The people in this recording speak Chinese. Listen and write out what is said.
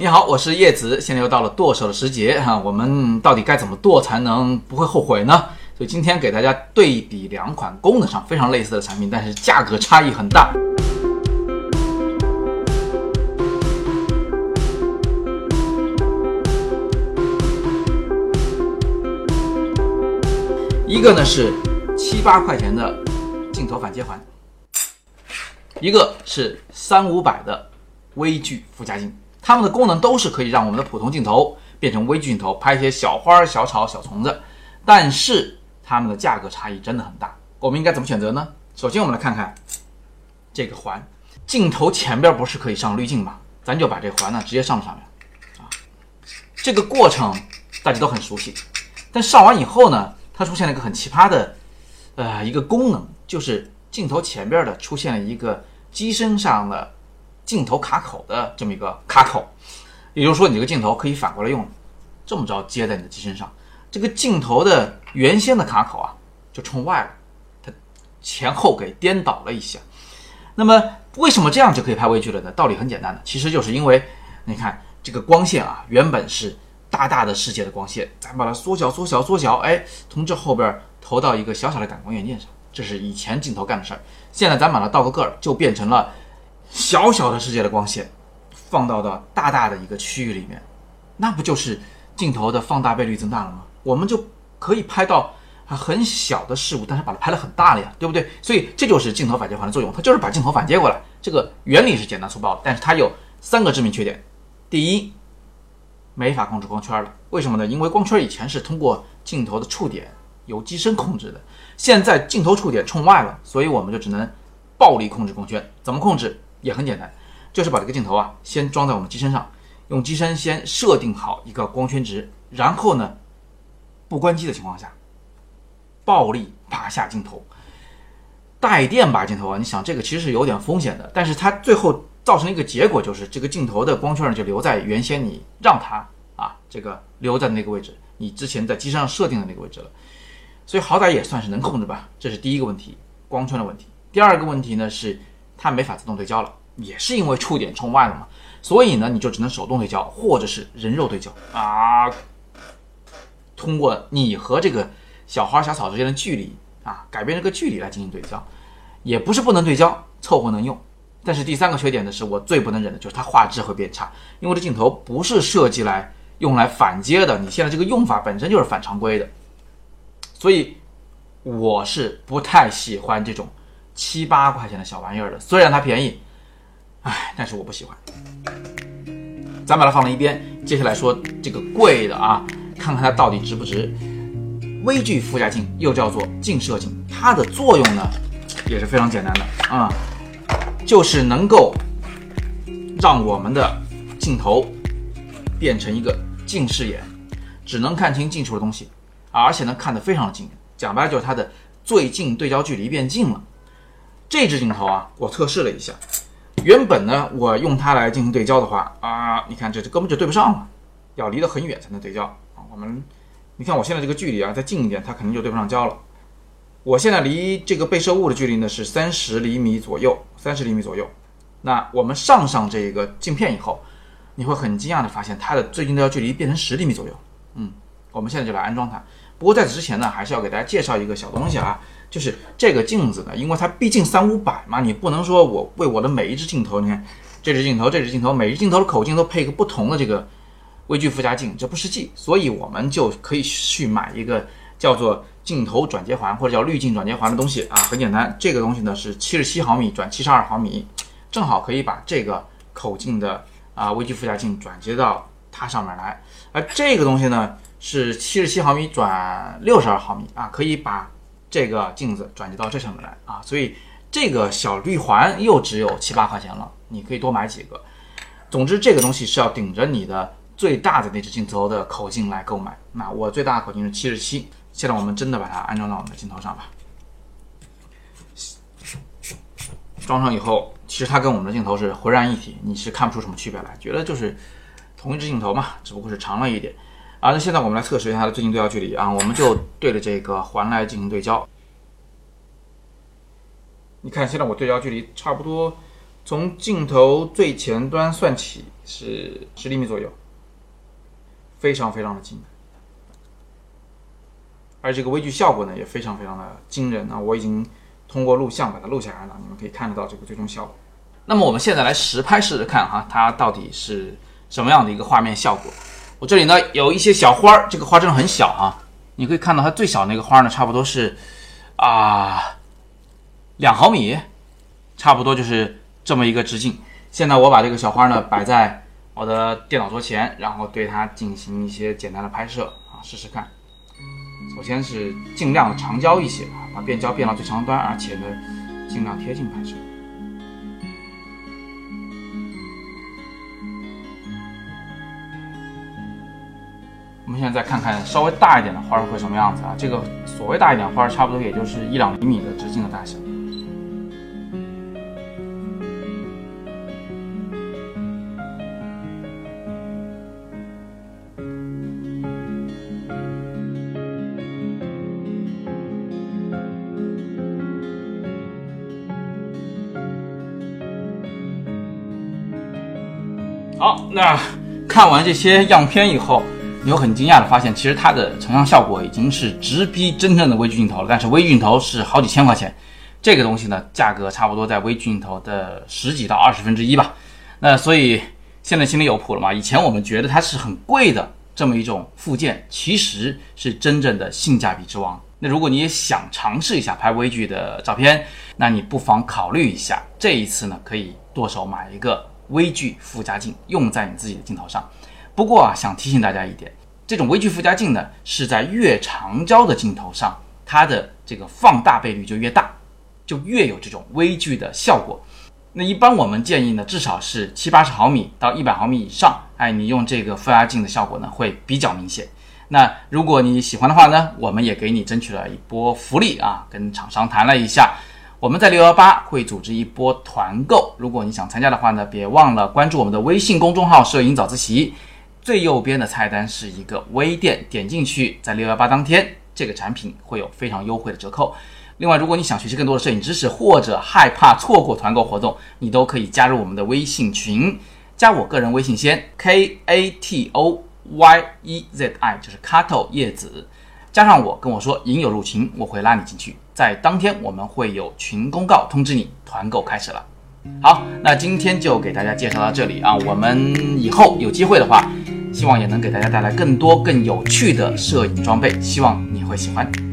你好，我是叶子，现在又到了剁手的时节哈，我们到底该怎么剁才能不会后悔呢？所以今天给大家对比两款功能上非常类似的产品，但是价格差异很大。一个呢是七八块钱的镜头反接环，一个是三五百的微距附加镜。它们的功能都是可以让我们的普通镜头变成微距镜头，拍一些小花、小草、小虫子。但是它们的价格差异真的很大，我们应该怎么选择呢？首先，我们来看看这个环，镜头前边不是可以上滤镜吗？咱就把这环呢直接上上面啊。这个过程大家都很熟悉，但上完以后呢，它出现了一个很奇葩的呃一个功能，就是镜头前边的出现了一个机身上的。镜头卡口的这么一个卡口，也就是说，你这个镜头可以反过来用，这么着接在你的机身上。这个镜头的原先的卡口啊，就冲外了，它前后给颠倒了一下。那么为什么这样就可以拍微距了呢？道理很简单的，其实就是因为你看这个光线啊，原本是大大的世界的光线，咱把它缩小、缩小、缩小，哎，从这后边投到一个小小的感光元件上，这是以前镜头干的事儿。现在咱把它倒个个儿，就变成了。小小的世界的光线，放到到大大的一个区域里面，那不就是镜头的放大倍率增大了吗？我们就可以拍到啊很小的事物，但是把它拍得很大了呀，对不对？所以这就是镜头反接环的作用，它就是把镜头反接过来。这个原理是简单粗暴的，但是它有三个致命缺点。第一，没法控制光圈了。为什么呢？因为光圈以前是通过镜头的触点由机身控制的，现在镜头触点冲外了，所以我们就只能暴力控制光圈。怎么控制？也很简单，就是把这个镜头啊，先装在我们机身上，用机身先设定好一个光圈值，然后呢，不关机的情况下，暴力拔下镜头，带电拔镜头啊！你想这个其实是有点风险的，但是它最后造成一个结果就是，这个镜头的光圈就留在原先你让它啊这个留在那个位置，你之前在机身上设定的那个位置了，所以好歹也算是能控制吧。这是第一个问题，光圈的问题。第二个问题呢是。它没法自动对焦了，也是因为触点冲外了嘛，所以呢，你就只能手动对焦，或者是人肉对焦啊。通过你和这个小花小草之间的距离啊，改变这个距离来进行对焦，也不是不能对焦，凑合能用。但是第三个缺点呢，是我最不能忍的，就是它画质会变差，因为这镜头不是设计来用来反接的，你现在这个用法本身就是反常规的，所以我是不太喜欢这种。七八块钱的小玩意儿的，虽然它便宜，唉，但是我不喜欢。咱把它放在一边，接下来说这个贵的啊，看看它到底值不值。微距附加镜又叫做近射镜，它的作用呢也是非常简单的啊，就是能够让我们的镜头变成一个近视眼，只能看清近处的东西，而且呢看得非常的近。讲白了就是它的最近对焦距离变近了。这支镜头啊，我测试了一下，原本呢，我用它来进行对焦的话啊，你看这这根本就对不上了，要离得很远才能对焦啊。我们，你看我现在这个距离啊，再近一点，它肯定就对不上焦了。我现在离这个被摄物的距离呢是三十厘米左右，三十厘米左右。那我们上上这个镜片以后，你会很惊讶的发现它的最近对焦距离变成十厘米左右。嗯，我们现在就来安装它。不过在此之前呢，还是要给大家介绍一个小东西啊。就是这个镜子呢，因为它毕竟三五百嘛，你不能说我为我的每一只镜头，你看这只镜头、这只镜头，每只镜头的口径都配一个不同的这个微距附加镜，这不实际。所以我们就可以去买一个叫做镜头转接环或者叫滤镜转接环的东西啊，很简单，这个东西呢是七十七毫米转七十二毫米，正好可以把这个口径的啊微距附加镜转接到它上面来。而这个东西呢是七十七毫米转六十二毫米啊，可以把这个镜子转接到这上面来啊，所以这个小绿环又只有七八块钱了，你可以多买几个。总之，这个东西是要顶着你的最大的那只镜头的口径来购买。那我最大的口径是七十七，现在我们真的把它安装到我们的镜头上吧。装上以后，其实它跟我们的镜头是浑然一体，你是看不出什么区别来，觉得就是同一只镜头嘛，只不过是长了一点。啊，那现在我们来测试一下它的最近对焦距离啊，我们就对着这个环来进行对焦。你看，现在我对焦距离差不多，从镜头最前端算起是十厘米左右，非常非常的近。而这个微距效果呢也非常非常的惊人啊！我已经通过录像把它录下来了，你们可以看得到这个最终效果。那么我们现在来实拍试试看哈，它到底是什么样的一个画面效果？我这里呢有一些小花儿，这个花真的很小啊，你可以看到它最小那个花呢，差不多是啊两毫米，差不多就是这么一个直径。现在我把这个小花呢摆在我的电脑桌前，然后对它进行一些简单的拍摄啊，试试看。首先是尽量长焦一些，把变焦变到最长端，而且呢，尽量贴近拍摄。我们现在再看看稍微大一点的花会什么样子啊？这个所谓大一点花，差不多也就是一两厘米的直径的大小。好，那看完这些样片以后，你会很惊讶的发现，其实它的成像效果已经是直逼真正的微距镜头了。但是微距镜头是好几千块钱，这个东西呢，价格差不多在微距镜头的十几到二十分之一吧。那所以现在心里有谱了嘛？以前我们觉得它是很贵的这么一种附件，其实是真正的性价比之王。那如果你也想尝试一下拍微距的照片，那你不妨考虑一下，这一次呢，可以剁手买一个。微距附加镜用在你自己的镜头上，不过啊，想提醒大家一点，这种微距附加镜呢，是在越长焦的镜头上，它的这个放大倍率就越大，就越有这种微距的效果。那一般我们建议呢，至少是七八十毫米到一百毫米以上，哎，你用这个附加镜的效果呢，会比较明显。那如果你喜欢的话呢，我们也给你争取了一波福利啊，跟厂商谈了一下。我们在六幺八会组织一波团购，如果你想参加的话呢，别忘了关注我们的微信公众号“摄影早自习”，最右边的菜单是一个微店，点进去，在六幺八当天，这个产品会有非常优惠的折扣。另外，如果你想学习更多的摄影知识，或者害怕错过团购活动，你都可以加入我们的微信群，加我个人微信先 k a t o y e z i，就是 Kato 叶子，加上我跟我说“影友入群”，我会拉你进去。在当天，我们会有群公告通知你，团购开始了。好，那今天就给大家介绍到这里啊。我们以后有机会的话，希望也能给大家带来更多更有趣的摄影装备，希望你会喜欢。